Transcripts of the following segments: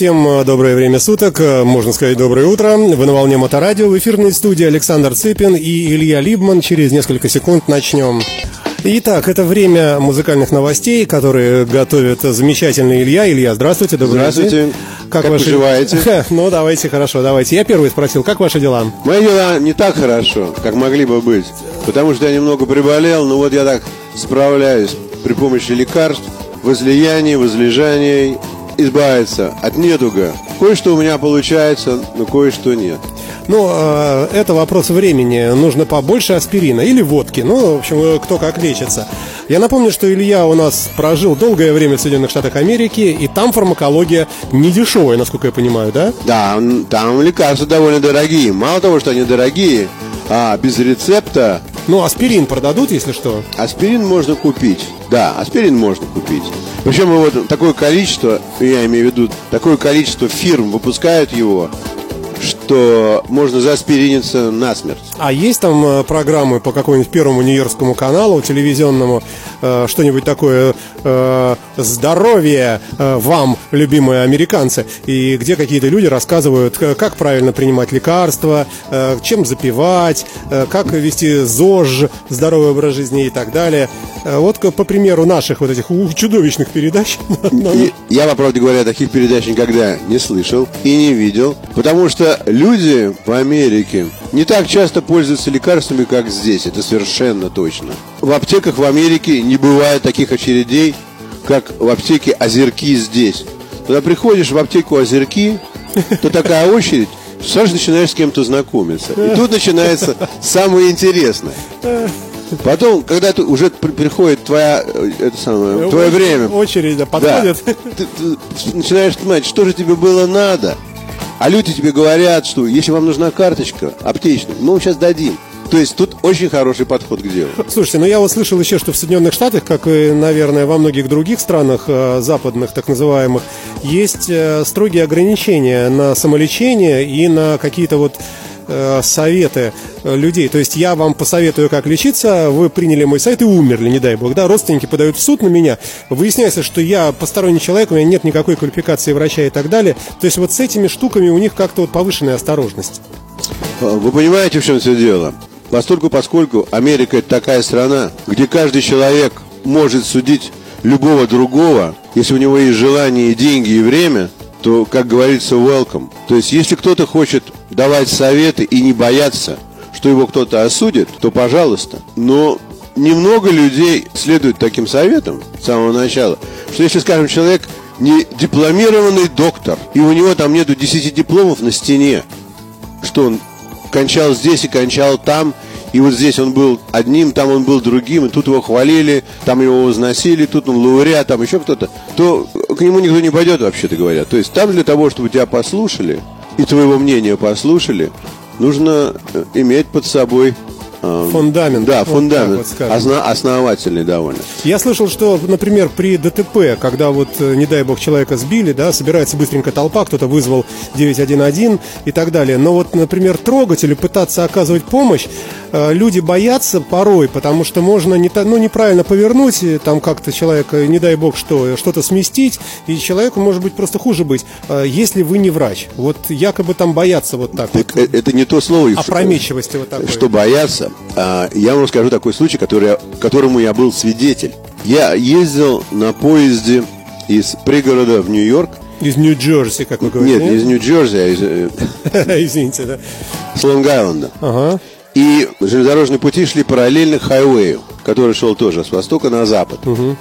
Всем э, доброе время суток, э, можно сказать доброе утро. Вы на волне Моторадио, в эфирной студии Александр Цыпин и Илья Либман. Через несколько секунд начнем. Итак, это время музыкальных новостей, которые готовит замечательный Илья. Илья, здравствуйте, добрый Здравствуйте. день. Как ваши... поживаете? Ну, давайте, хорошо, давайте. Я первый спросил, как ваши дела? Мои дела не так хорошо, как могли бы быть. Потому что я немного приболел, но вот я так справляюсь при помощи лекарств, возлияний, возлежаний избавиться от недуга. Кое-что у меня получается, но кое-что нет. Ну, э, это вопрос времени. Нужно побольше аспирина или водки. Ну, в общем, кто как лечится. Я напомню, что Илья у нас прожил долгое время в Соединенных Штатах Америки, и там фармакология не дешевая, насколько я понимаю, да? Да, там лекарства довольно дорогие. Мало того, что они дорогие, а без рецепта ну, аспирин продадут, если что? Аспирин можно купить. Да, аспирин можно купить. Причем вот такое количество, я имею в виду, такое количество фирм выпускают его, что можно заспириниться насмерть. А есть там э, программы по какому-нибудь первому нью-йоркскому каналу телевизионному, э, что-нибудь такое э, «Здоровье вам, любимые американцы», и где какие-то люди рассказывают, как правильно принимать лекарства, чем запивать, как вести ЗОЖ, здоровый образ жизни и так далее. Вот по примеру наших вот этих чудовищных передач. Я, по правде говоря, таких передач никогда не слышал и не видел, потому что люди в Америке не так часто пользуются лекарствами, как здесь. Это совершенно точно. В аптеках в Америке не бывает таких очередей, как в аптеке Озерки здесь. Когда приходишь в аптеку Озерки, то такая очередь, сразу начинаешь с кем-то знакомиться. И тут начинается самое интересное. Потом, когда ты уже приходит твоя, э, это самое, твое время. Очередь, да, подходит. Да, ты, ты начинаешь понимать, что же тебе было надо. А люди тебе говорят, что если вам нужна карточка аптечная, мы вам сейчас дадим. То есть тут очень хороший подход к делу. Слушайте, ну я вот слышал еще, что в Соединенных Штатах, как и, наверное, во многих других странах э, западных, так называемых, есть э, строгие ограничения на самолечение и на какие-то вот Э, советы э, людей. То есть я вам посоветую, как лечиться, вы приняли мой совет и умерли, не дай бог. Да, родственники подают в суд на меня. Выясняется, что я посторонний человек, у меня нет никакой квалификации врача и так далее. То есть вот с этими штуками у них как-то вот повышенная осторожность. А, вы понимаете, в чем все дело? Постольку, поскольку Америка это такая страна, где каждый человек может судить любого другого, если у него есть желание, деньги и время, то, как говорится, welcome. То есть, если кто-то хочет давать советы и не бояться, что его кто-то осудит, то пожалуйста. Но немного людей следует таким советам с самого начала, что если, скажем, человек не дипломированный доктор, и у него там нету 10 дипломов на стене, что он кончал здесь и кончал там, и вот здесь он был одним, там он был другим, и тут его хвалили, там его возносили, тут он лауреат, там еще кто-то, то к нему никто не пойдет, вообще-то говоря. То есть там для того, чтобы тебя послушали, и твоего мнения послушали, нужно э, иметь под собой Фундамент. Да, фундамент. Вот Осна- основательный довольно. Я слышал, что, например, при ДТП, когда вот, э, не дай бог, человека сбили, да, собирается быстренько толпа, кто-то вызвал 911 и так далее. Но вот, например, трогать или пытаться оказывать помощь, э, люди боятся порой, потому что можно не, ну, неправильно повернуть, там как-то человека, не дай бог, что, что-то сместить, и человеку может быть просто хуже быть, э, если вы не врач. Вот якобы там боятся вот так. так вот. Это не то слово. Опрометчивости вот такой. Что боятся, а, я вам расскажу такой случай, который, которому я был свидетель. Я ездил на поезде из пригорода в Нью-Йорк. Из Нью-Джерси, как вы говорите? Нет, не из Нью-Джерси, а из... Э, Извините, да. С Лонг-Айленда. Ага. И железнодорожные пути шли параллельно хайвею, который шел тоже с востока на запад. Угу.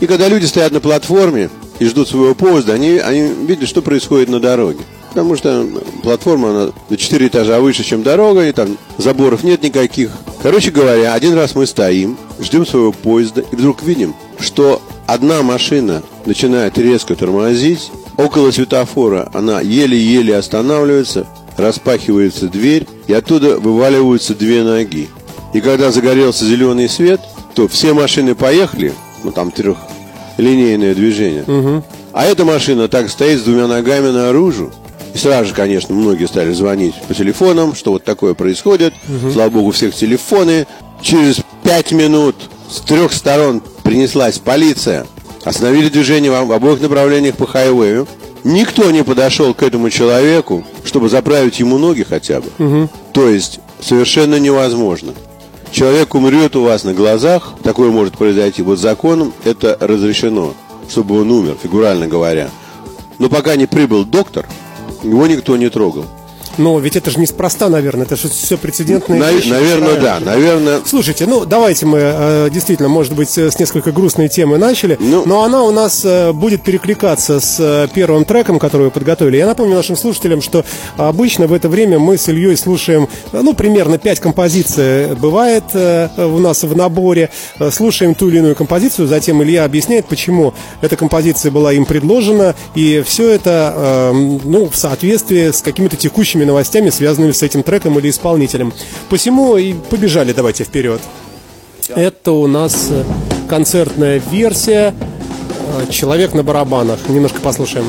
И когда люди стоят на платформе и ждут своего поезда, они, они видят, что происходит на дороге потому что платформа она на 4 этажа выше, чем дорога, и там заборов нет никаких. Короче говоря, один раз мы стоим, ждем своего поезда, и вдруг видим, что одна машина начинает резко тормозить, около светофора она еле-еле останавливается, распахивается дверь, и оттуда вываливаются две ноги. И когда загорелся зеленый свет, то все машины поехали, ну там трехлинейное движение. Угу. А эта машина так стоит с двумя ногами наружу, и сразу же, конечно, многие стали звонить по телефонам, что вот такое происходит. Угу. Слава богу, всех телефоны. Через пять минут с трех сторон принеслась полиция. Остановили движение в обоих направлениях по хайвею. Никто не подошел к этому человеку, чтобы заправить ему ноги хотя бы. Угу. То есть совершенно невозможно. Человек умрет у вас на глазах, такое может произойти. Вот законом это разрешено, чтобы он умер, фигурально говоря. Но пока не прибыл доктор, его никто не трогал. Но ведь это же неспроста, наверное, это же все прецедентные На, вещи. Наверное, да, наверное. Слушайте, ну давайте мы э, действительно, может быть, с несколько грустной темы начали, ну, но она у нас э, будет перекликаться с э, первым треком, который вы подготовили. Я напомню нашим слушателям, что обычно в это время мы с Ильей слушаем, ну, примерно 5 композиций бывает у нас в наборе, слушаем ту или иную композицию, затем Илья объясняет, почему эта композиция была им предложена, и все это, ну, в соответствии с какими-то текущими новостями, связанными с этим треком или исполнителем. Посему и побежали давайте вперед. Это у нас э, концертная версия э, «Человек на барабанах». Немножко послушаем.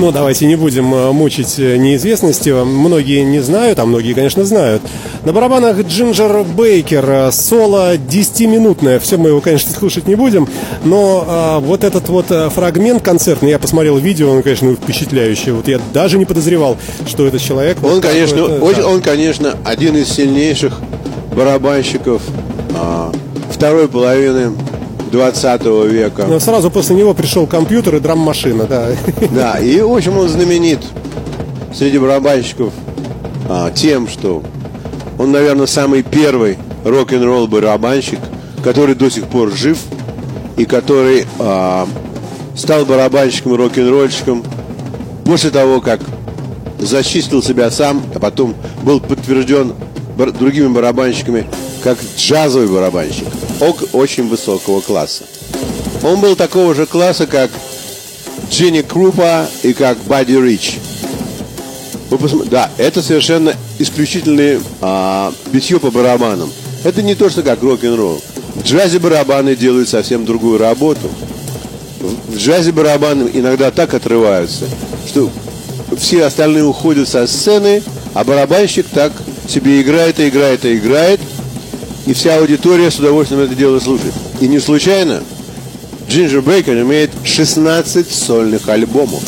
Ну, давайте не будем э, мучить э, неизвестностью. Многие не знают, а многие, конечно, знают. На барабанах Джинджер Бейкер, э, соло 10-минутное. Все мы его, конечно, слушать не будем, но а, вот этот вот фрагмент концертный, я посмотрел видео, он, конечно, впечатляющий. Вот я даже не подозревал, что этот человек... Он, вот конечно, очень, да. он, конечно, один из сильнейших барабанщиков а, второй половины 20 века. Но сразу после него пришел компьютер и драм-машина, да. Да, и, в общем, он знаменит среди барабанщиков а, тем, что он, наверное, самый первый рок-н-ролл барабанщик, который до сих пор жив и который а, стал барабанщиком и рок-н-ролльщиком после того, как зачистил себя сам, а потом был подтвержден другими барабанщиками как джазовый барабанщик очень высокого класса. Он был такого же класса, как Джинни Крупа и как Бадди Рич. Вы да, это совершенно исключительное а, битье по барабанам. Это не то, что как рок-н-ролл. В джазе барабаны делают совсем другую работу. В джазе барабаны иногда так отрываются, что все остальные уходят со сцены, а барабанщик так себе играет и играет и играет, и вся аудитория с удовольствием это дело слушает. И не случайно Джинджер Бейкер имеет 16 сольных альбомов.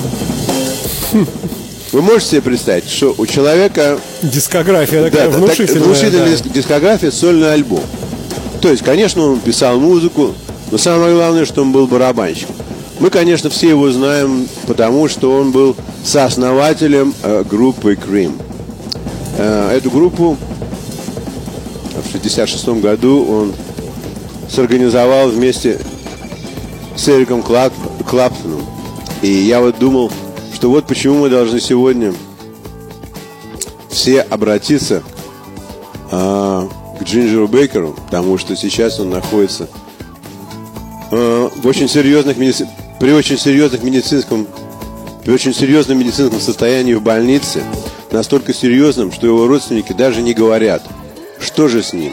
Вы можете себе представить, что у человека... Дискография такая да, внушительная. Так, внушительная да. дискография, сольный альбом. То есть, конечно, он писал музыку, но самое главное, что он был барабанщиком. Мы, конечно, все его знаем, потому что он был сооснователем э, группы Cream. Э, эту группу в 1966 году он сорганизовал вместе с Эриком Клап, Клаптоном. И я вот думал, что вот почему мы должны сегодня все обратиться а, к Джинджеру Бейкеру, потому что сейчас он находится а, в очень серьезных медици... при очень серьезных медицинском при очень серьезном медицинском состоянии в больнице, настолько серьезном, что его родственники даже не говорят – что же с ним?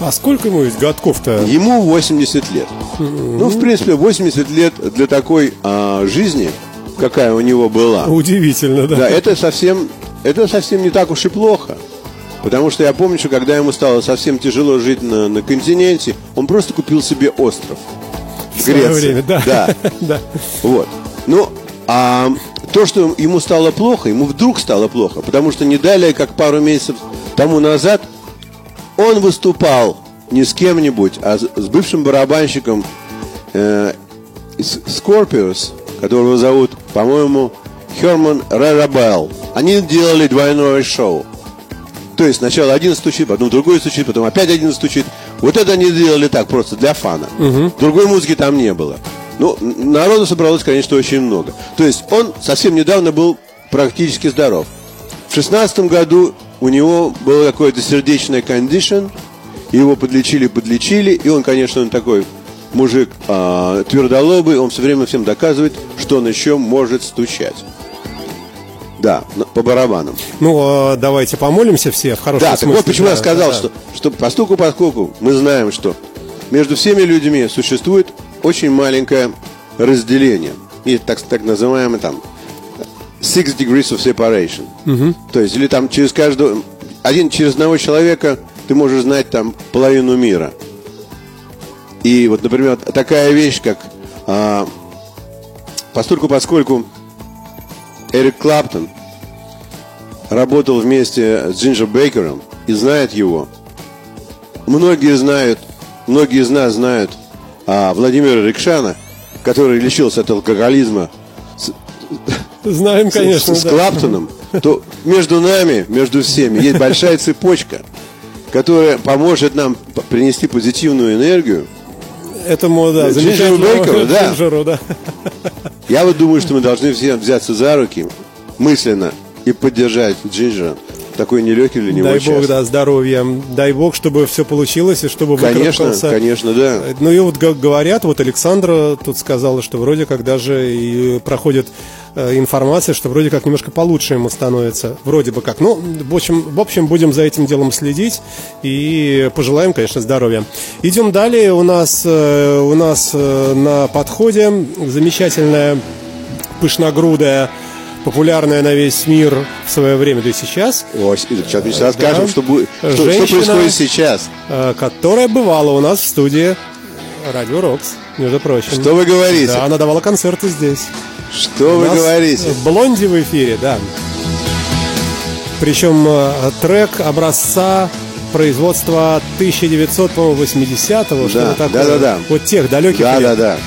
А сколько ему ведь годков-то? Ему 80 лет. Mm-hmm. Ну, в принципе, 80 лет для такой а, жизни, какая у него была. Удивительно, да. Да, это совсем, это совсем не так уж и плохо. Потому что я помню, что когда ему стало совсем тяжело жить на, на континенте, он просто купил себе остров. В, в Греции. время, да. Да. да. Вот. Ну, а то, что ему стало плохо, ему вдруг стало плохо, потому что не далее, как пару месяцев тому назад, он выступал не с кем-нибудь, а с, бывшим барабанщиком э, которого зовут, по-моему, Херман Рерабелл. Они делали двойное шоу. То есть сначала один стучит, потом другой стучит, потом опять один стучит. Вот это они делали так, просто для фана. Угу. Другой музыки там не было. Ну, народу собралось, конечно, очень много. То есть он совсем недавно был практически здоров. В шестнадцатом году у него было какое-то сердечное кондишн, его подлечили, подлечили, и он, конечно, он такой мужик а, твердолобый, он все время всем доказывает, что он еще может стучать. Да, по барабанам. Ну, а, давайте помолимся все в хорошем да, смысле. Так вот почему да, я сказал, да. что, что постуку поскольку мы знаем, что между всеми людьми существует очень маленькое разделение. И так, так называемый там six degrees of separation. Угу. То есть, или там через каждого, один через одного человека ты можешь знать там половину мира. И вот, например, такая вещь, как а, постольку поскольку Эрик Клаптон работал вместе с Джинджер Бейкером и знает его, многие знают, многие из нас знают а, Владимира Рикшана, который лечился от алкоголизма с, Знаем, конечно, с, с да. Клаптоном, то между нами, между всеми, есть большая цепочка, которая поможет нам принести позитивную энергию Этому, да, Джинджеру замечательному Бейкеру, да. Джинджеру, да. Я вот думаю, что мы должны все взяться за руки мысленно и поддержать Джинджера такой нелегкий для него Дай час. бог, да, здоровья. Дай бог, чтобы все получилось и чтобы Конечно, выкарабкался. конечно, да. Ну и вот говорят, вот Александра тут сказала, что вроде как даже и проходит э, информация, что вроде как немножко получше ему становится. Вроде бы как. Ну, в общем, в общем, будем за этим делом следить и пожелаем, конечно, здоровья. Идем далее. У нас, э, у нас э, на подходе замечательная пышногрудая популярная на весь мир в свое время, да и сейчас, О, сейчас мы сейчас расскажем, Да. что, будет, что, что Женщина- происходит сейчас. э, которая бывала у нас в студии Радио Рокс, между прочим. Что вы говорите? Да, она давала концерты здесь. Что вы говорите? Блонди в эфире, да. Причем э, трек образца производства 1980-го, что-то такое. да-да-да. Вот тех далеких Да, лет. да, да. I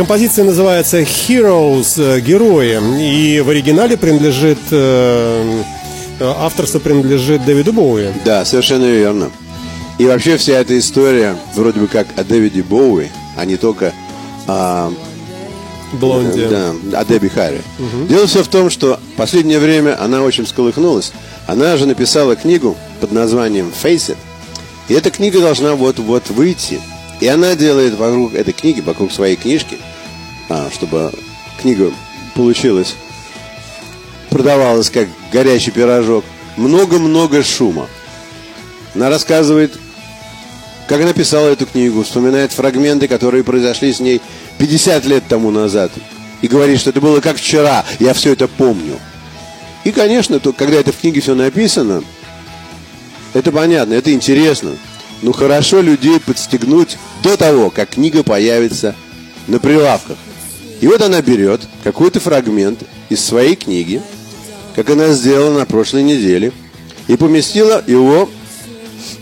Композиция называется Heroes, э, герои, и в оригинале принадлежит э, э, авторство принадлежит Дэвиду Боуи. Да, совершенно верно. И вообще вся эта история вроде бы как о Дэвиде Боуи, а не только о, Блонди. да, о Дебби Харри. Дело все в том, что в последнее время она очень всколыхнулась. Она же написала книгу под названием «Face It». И эта книга должна вот-вот выйти. И она делает вокруг этой книги, вокруг своей книжки, а, чтобы книга получилась, продавалась как горячий пирожок, много-много шума. Она рассказывает, как она писала эту книгу, вспоминает фрагменты, которые произошли с ней 50 лет тому назад. И говорит, что это было как вчера, я все это помню. И, конечно, то, когда это в книге все написано, это понятно, это интересно. Но хорошо людей подстегнуть до того, как книга появится на прилавках. И вот она берет какой-то фрагмент из своей книги, как она сделала на прошлой неделе, и поместила его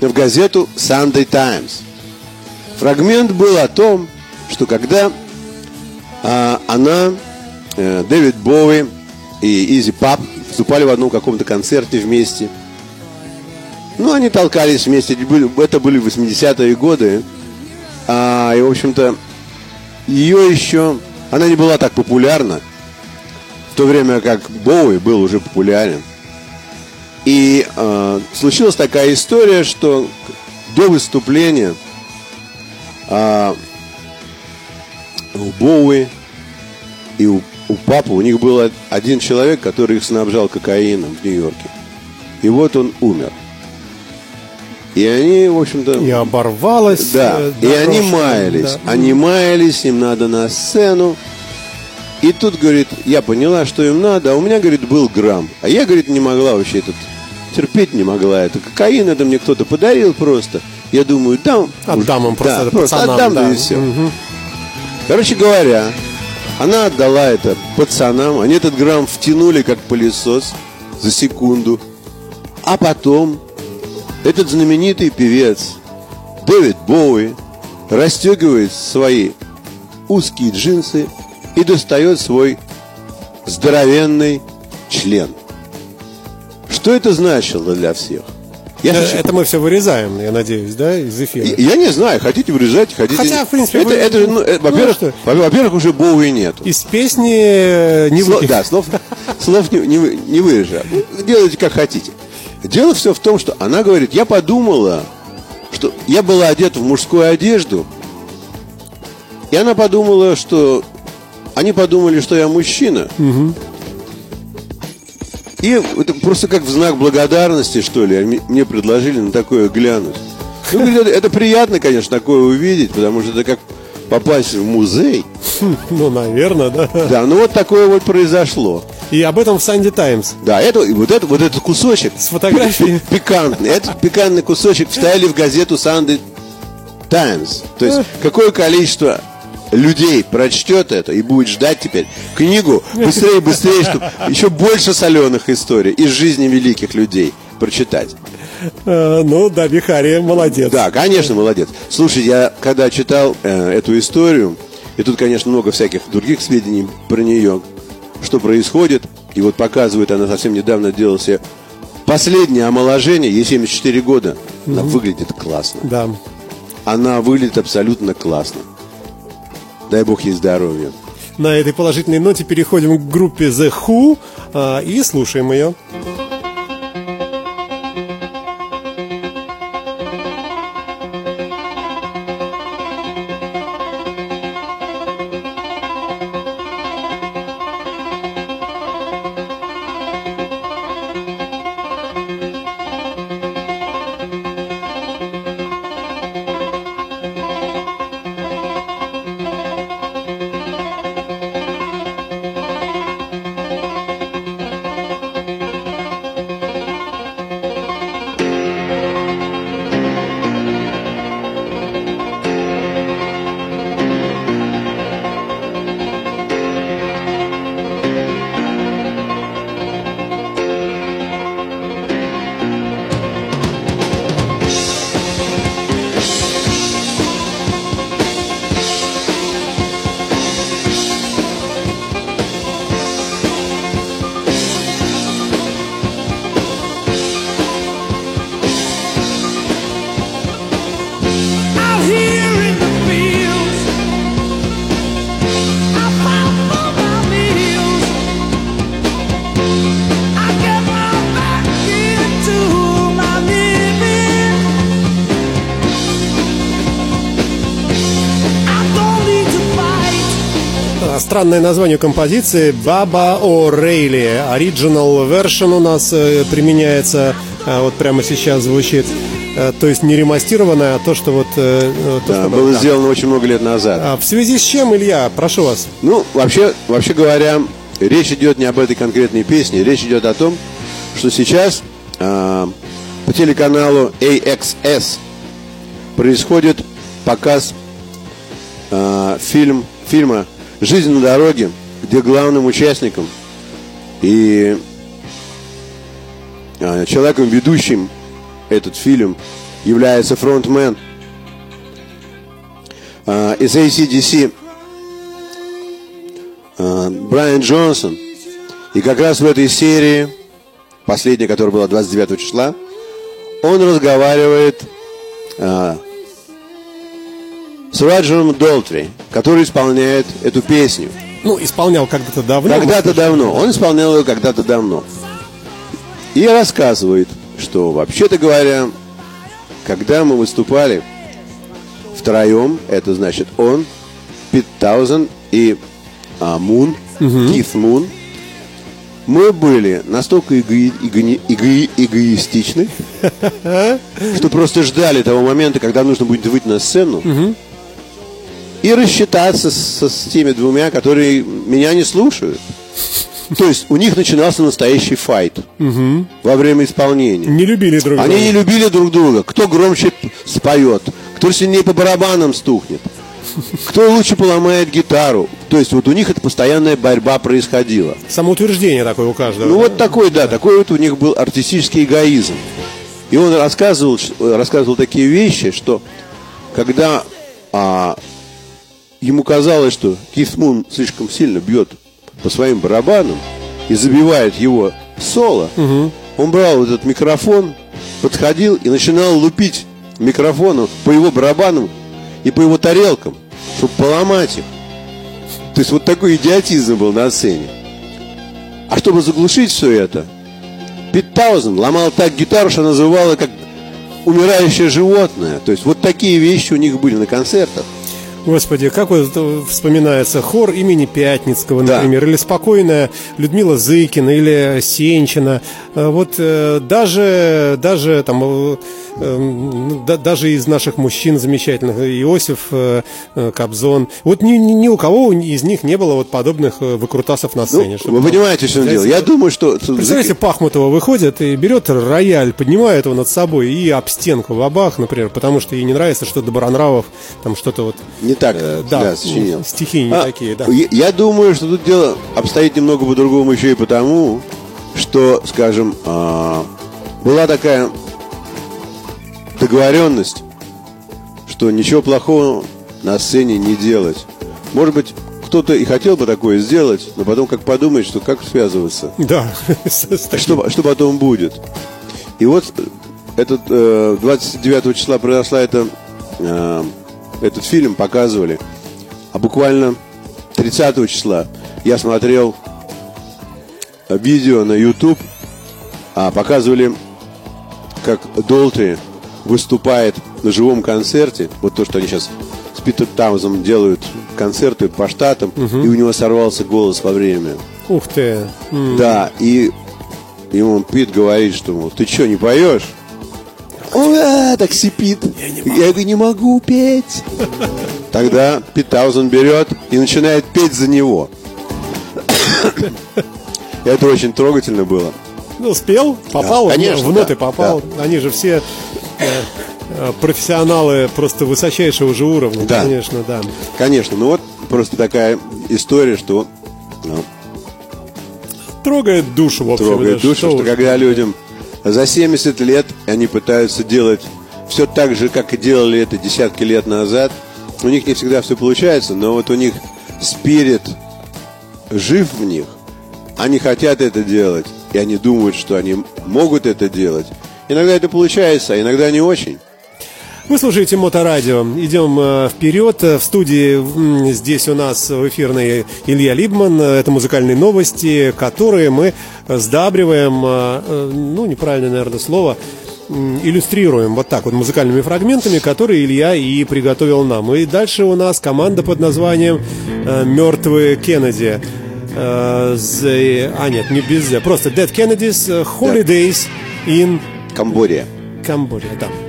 в газету Sunday Times. Фрагмент был о том, что когда а, она, э, Дэвид Боуи и Изи Пап выступали в одном каком-то концерте вместе. Ну, они толкались вместе, это были- это были 80-е годы. А, и, в общем-то, ее еще... Она не была так популярна, в то время как Боуи был уже популярен. И э, случилась такая история, что до выступления а, у Боуи и у, у папы у них был один человек, который их снабжал кокаином в Нью-Йорке. И вот он умер. И они, в общем-то... И оборвалось. Да, э, и они маялись. да. Они маялись, им надо на сцену. И тут, говорит, я поняла, что им надо, а у меня, говорит, был грамм. А я, говорит, не могла вообще этот, терпеть не могла это. Кокаин это мне кто-то подарил просто. Я думаю, дам. Отдам им просто да, просто пацанам, отдам, да, и все. Короче говоря, она отдала это пацанам, они этот грамм втянули как пылесос за секунду. А потом этот знаменитый певец Дэвид Боуи расстегивает свои узкие джинсы и достает свой здоровенный член. Что это значило для всех? Я Э, хочу- Это мы все вырезаем, я надеюсь, да, из эфира. я не знаю, хотите вырезать, хотите... Хотя, в принципе, это, вы- это ну, э, ну, во-первых, что? во- во-первых, уже Боуи нету. Из песни э, не вы... да, слов, слов не, не, не вырежу. Ну, Делайте как хотите. Дело все в том, что она говорит, я подумала, что я была одета в мужскую одежду, и она подумала, что они подумали, что я мужчина. И это просто как в знак благодарности, что ли, они мне предложили на такое глянуть. Ну, это, это приятно, конечно, такое увидеть, потому что это как попасть в музей. Ну, наверное, да. Да, ну вот такое вот произошло. И об этом в Санди Таймс. Да, это, и вот, это, вот этот кусочек С фотографией. пи- пикантный, этот пикантный кусочек вставили в газету Sunday Times. То есть какое количество людей прочтет это и будет ждать теперь книгу быстрее, быстрее, чтобы еще больше соленых историй из жизни великих людей прочитать. Э, Ну, да, Бихари, молодец. Да, конечно, молодец. Слушай, я когда читал э, эту историю, и тут, конечно, много всяких других сведений про нее, что происходит, и вот показывает, она совсем недавно делала себе последнее омоложение, ей 74 года, она выглядит классно. Да. Она выглядит абсолютно классно. Дай бог ей здоровья. На этой положительной ноте переходим к группе The Who а, и слушаем ее. Странное название композиции Баба О'Рейли. Original version у нас э, применяется, а, вот прямо сейчас звучит. Э, То есть не ремастированное, а то, что вот... э, э, то, Да, что было да. сделано очень много лет назад. А в связи с чем, Илья, прошу вас. Ну, вообще, вообще говоря, речь идет не об этой конкретной песне, речь идет о том, что сейчас а, по телеканалу AXS происходит показ а, фильм, фильма «Жизнь на дороге», где главным участником и а, человеком, ведущим этот фильм, является фронтмен а, из ACDC э, Брайан Джонсон. И как раз в этой серии, последняя, которая была 29 числа, он разговаривает с Роджером Долтри, который исполняет эту песню. Ну, исполнял когда-то давно. Когда-то давно. Он исполнял ее когда-то давно. И рассказывает, что вообще-то говоря, когда мы выступали втроем, это значит он, Пит Таузен и а, Мун, Кит Мун, мы были настолько эго- эго- эго- эгоистичны, что просто ждали того момента, когда нужно будет выйти на сцену и рассчитаться со- с теми двумя, которые меня не слушают. То есть у них начинался настоящий файт во время исполнения. Не любили друг друга. Они не любили друг друга. Кто громче споет, кто сильнее по барабанам стукнет, кто лучше поломает гитару. То есть вот у них это постоянная борьба происходила. Самоутверждение такое у каждого. Ну да? вот такой, да, такой вот у них был артистический эгоизм. И он рассказывал, рассказывал такие вещи, что когда а, ему казалось, что Кит Мун слишком сильно бьет по своим барабанам и забивает его соло, он брал этот микрофон, подходил и начинал лупить микрофоном по его барабанам и по его тарелкам, чтобы поломать их. То есть вот такой идиотизм был на сцене. А чтобы заглушить все это, Пит Таузен ломал так гитару, что называла как умирающее животное. То есть вот такие вещи у них были на концертах. Господи, как вот вспоминается хор имени Пятницкого, Да. например, или спокойная Людмила Зыкина, или Сенчина. Э, Вот э, даже, даже там, э, да- даже из наших мужчин замечательных, Иосиф э, э, Кобзон. Вот ни, ни, ни у кого из них не было вот подобных э, выкрутасов на Ну, сцене. чтобы, вы ну, понимаете, что он делал? Я думаю, что... Представляете, Пахмутова выходит и берет рояль, поднимает его над собой и об стенку в абах, например, потому что ей не нравится, что Добронравов там что-то вот Не так Э, да, да, сочинил. стихи не А, такие, да. Я, я думаю, что тут дело обстоит немного по-другому еще и потому, что, скажем, а, была такая договоренность, что ничего плохого на сцене не делать. Может быть, кто-то и хотел бы такое сделать, но потом как подумает, что как связываться. Да. Что, что потом будет? И вот этот э, 29 числа произошла эта, э, этот фильм, показывали. А буквально 30 числа я смотрел э, видео на YouTube, а показывали, как Долтри выступает на живом концерте. Вот то, что они сейчас с Питер Таузом делают концерты по штатам, и у него сорвался голос во время. Ух ты. М, Да, и ему Пит говорит, что, мол, ты что, не поешь? Он «А, так сипит. Я говорю, не могу петь. Тогда Пит Таузен берет и начинает петь за него. Это очень трогательно было. Ну, спел, попал, Да, конечно, в ноты да, попал. Они же все профессионалы просто высочайшего же уровня, Да. конечно, да. Конечно, ну вот просто такая история, что ну, Трогает душу, в общем. трогает душу, что уж. когда людям за 70 лет они пытаются делать все так же, как и делали это десятки лет назад, у них не всегда все получается, но вот у них спирит жив в них, они хотят это делать, и они думают, что они могут это делать. Иногда это получается, а иногда не очень. Вы слушаете Моторадио. Идем э, вперед. В студии здесь у нас в эфирной Илья Либман. Это музыкальные новости, которые мы сдабриваем, э, э, ну, неправильное, наверное, слово, иллюстрируем вот так вот музыкальными фрагментами, которые Илья и приготовил нам. И дальше у нас команда под названием «Мертвые Кеннеди». The- А, нет, не без просто Dead Kennedys Holidays in Камбодия. Cambodia, да.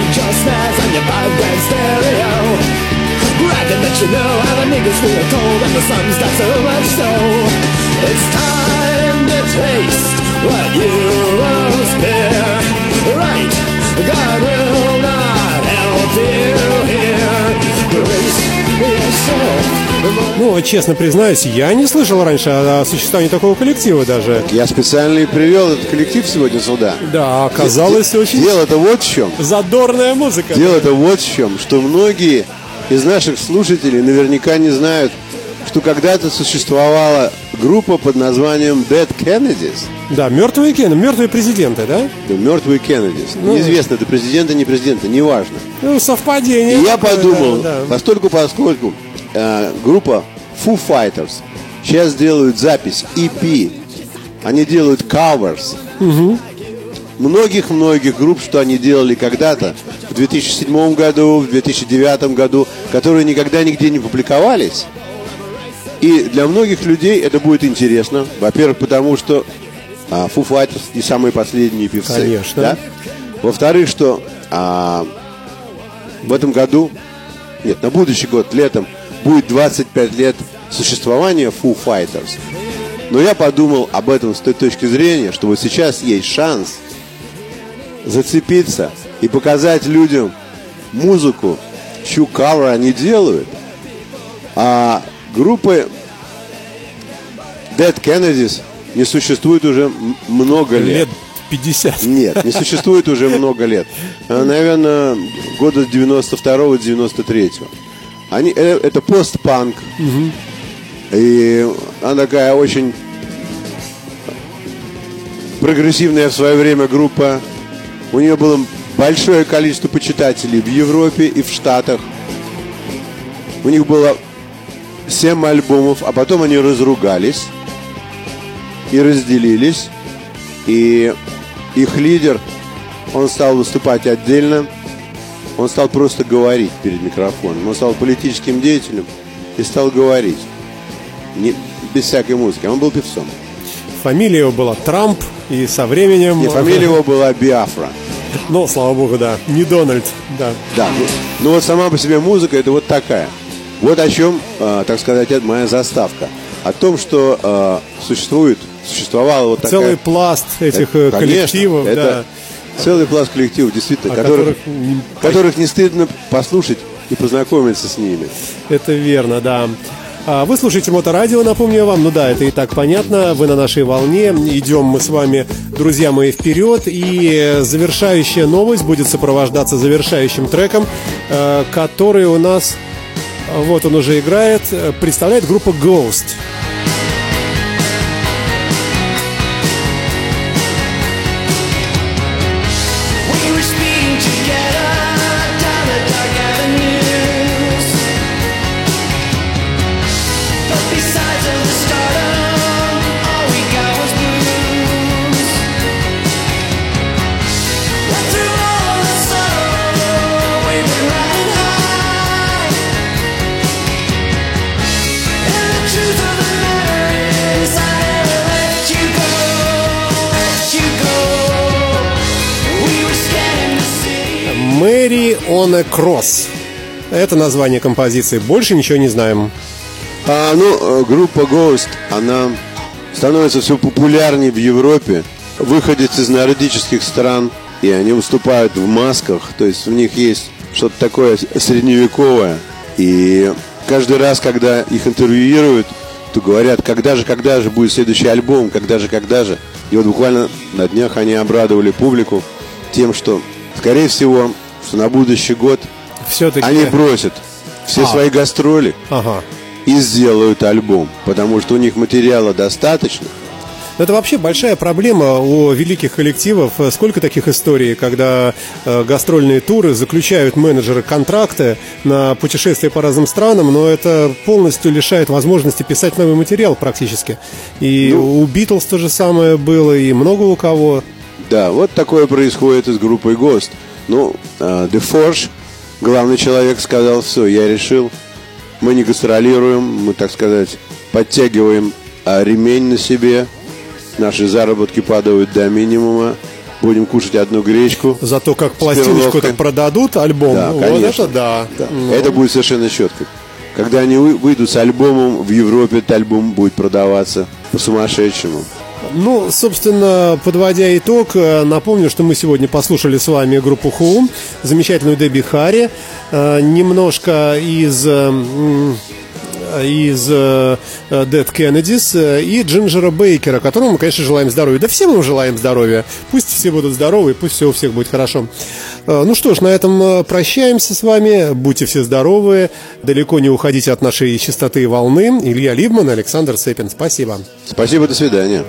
To parade your grand stereo. Bragging that you know how the niggas feel cold and the sun's got so much so. It's time to taste what you won't spare. Right, God will not help you here. Release your soul Ну, честно признаюсь, я не слышал раньше о существовании такого коллектива даже. Я специально и привел этот коллектив сегодня сюда. Да, оказалось очень Дело-то вот в чем. задорная музыка. Дело-то вот в чем, что многие из наших слушателей наверняка не знают, что когда-то существовала группа под названием Dead Kennedys. Да, мертвые Кен, мертвые президенты, да? Да, Мертвые Кеннедис. Ну. Неизвестно, это президенты, не президенты, неважно. Ну, совпадение. И я подумал, да, да. постольку поскольку э, группа Foo Fighters сейчас делают запись EP, они делают covers многих-многих групп, что они делали когда-то, в 2007 году, в 2009 году, которые никогда нигде не публиковались. И для многих людей это будет интересно. Во-первых, потому что а, Foo Fighters не самые последние певцы. Конечно. да? Во-вторых, что а, в этом году, нет, на будущий год, летом, будет 25 лет существования Foo Fighters. Но я подумал об этом с той точки зрения, что вот сейчас есть шанс зацепиться и показать людям музыку, чью кавер они делают. А группы Dead Kennedys не существует уже много лет. Лет 50. Нет, не существует уже много лет. Наверное, года с 92-го, 93-го. Они, э, это постпанк. И она такая очень прогрессивная в свое время группа. У нее было большое количество почитателей в Европе и в Штатах. У них было 7 альбомов, а потом они разругались и разделились. И их лидер, он стал выступать отдельно, он стал просто говорить перед микрофоном. Он стал политическим деятелем и стал говорить. Не, без всякой музыки. Он был певцом. Фамилия его была Трамп, и со временем... И фамилия его была Биафра. Ну, слава богу, да. Не Дональд, да. Да. Ну, ну вот сама по себе музыка это вот такая. Вот о чем, э, так сказать, это моя заставка. О том, что э, существует, существовала вот такая... Целый пласт этих э, Конечно, коллективов, это целый пласт коллективов, действительно, о которых, которых м, которых не стыдно послушать и познакомиться с ними. Это верно, да. А, Вы слушаете Моторадио, напомню вам. Ну да, это и так понятно. Вы на нашей волне. Идем мы с вами, друзья мои, вперед. И завершающая новость будет сопровождаться завершающим треком, э, который у нас, вот он уже играет, э, представляет группа Ghost. On a Cross. Это название композиции. Больше ничего не знаем. А, ну, э, группа Ghost, она становится все популярнее в Европе. Выходит из нордических стран, и они выступают в масках, то есть у них есть что-то такое средневековое. И каждый раз, когда их интервьюируют, то говорят, когда же, когда же будет следующий альбом, когда же, когда же. И вот буквально на днях они обрадовали публику тем, что, скорее всего, что на будущий год Все-таки... они бросят все А. свои гастроли Ага. и сделают альбом, потому что у них материала достаточно. Это вообще большая проблема у великих коллективов. Сколько таких историй, когда э, гастрольные туры заключают менеджеры контракты на путешествия по разным странам, но это полностью лишает возможности писать новый материал практически. И Ну. у Битлз то же самое было, и много у кого. Да, вот такое происходит и с группой Ghost. Ну, э, Forge, главный человек, сказал, все, я решил, мы не гастролируем, мы, так сказать, подтягиваем а, ремень на себе, наши заработки падают до минимума, будем кушать одну гречку. Зато как пластиночку так продадут альбом, Да, вот конечно. это да. Ну, Это будет совершенно четко. Когда они вы- выйдут с альбомом, в Европе этот альбом будет продаваться по-сумасшедшему. Ну, собственно, подводя итог, э, напомню, что мы сегодня послушали с вами группу Home, замечательную Дебби Харри, э, немножко из э, из Kennedys э, и Джинджера Бейкера, которому мы, конечно, желаем здоровья. Да всем им желаем здоровья. Пусть все будут здоровы, пусть все у всех будет хорошо. Э, Ну что ж, на этом э, прощаемся с вами. Будьте все здоровы. Далеко не уходите от нашей частоты и волны. Илья Либман Александр Цепин. Спасибо. Спасибо, до свидания.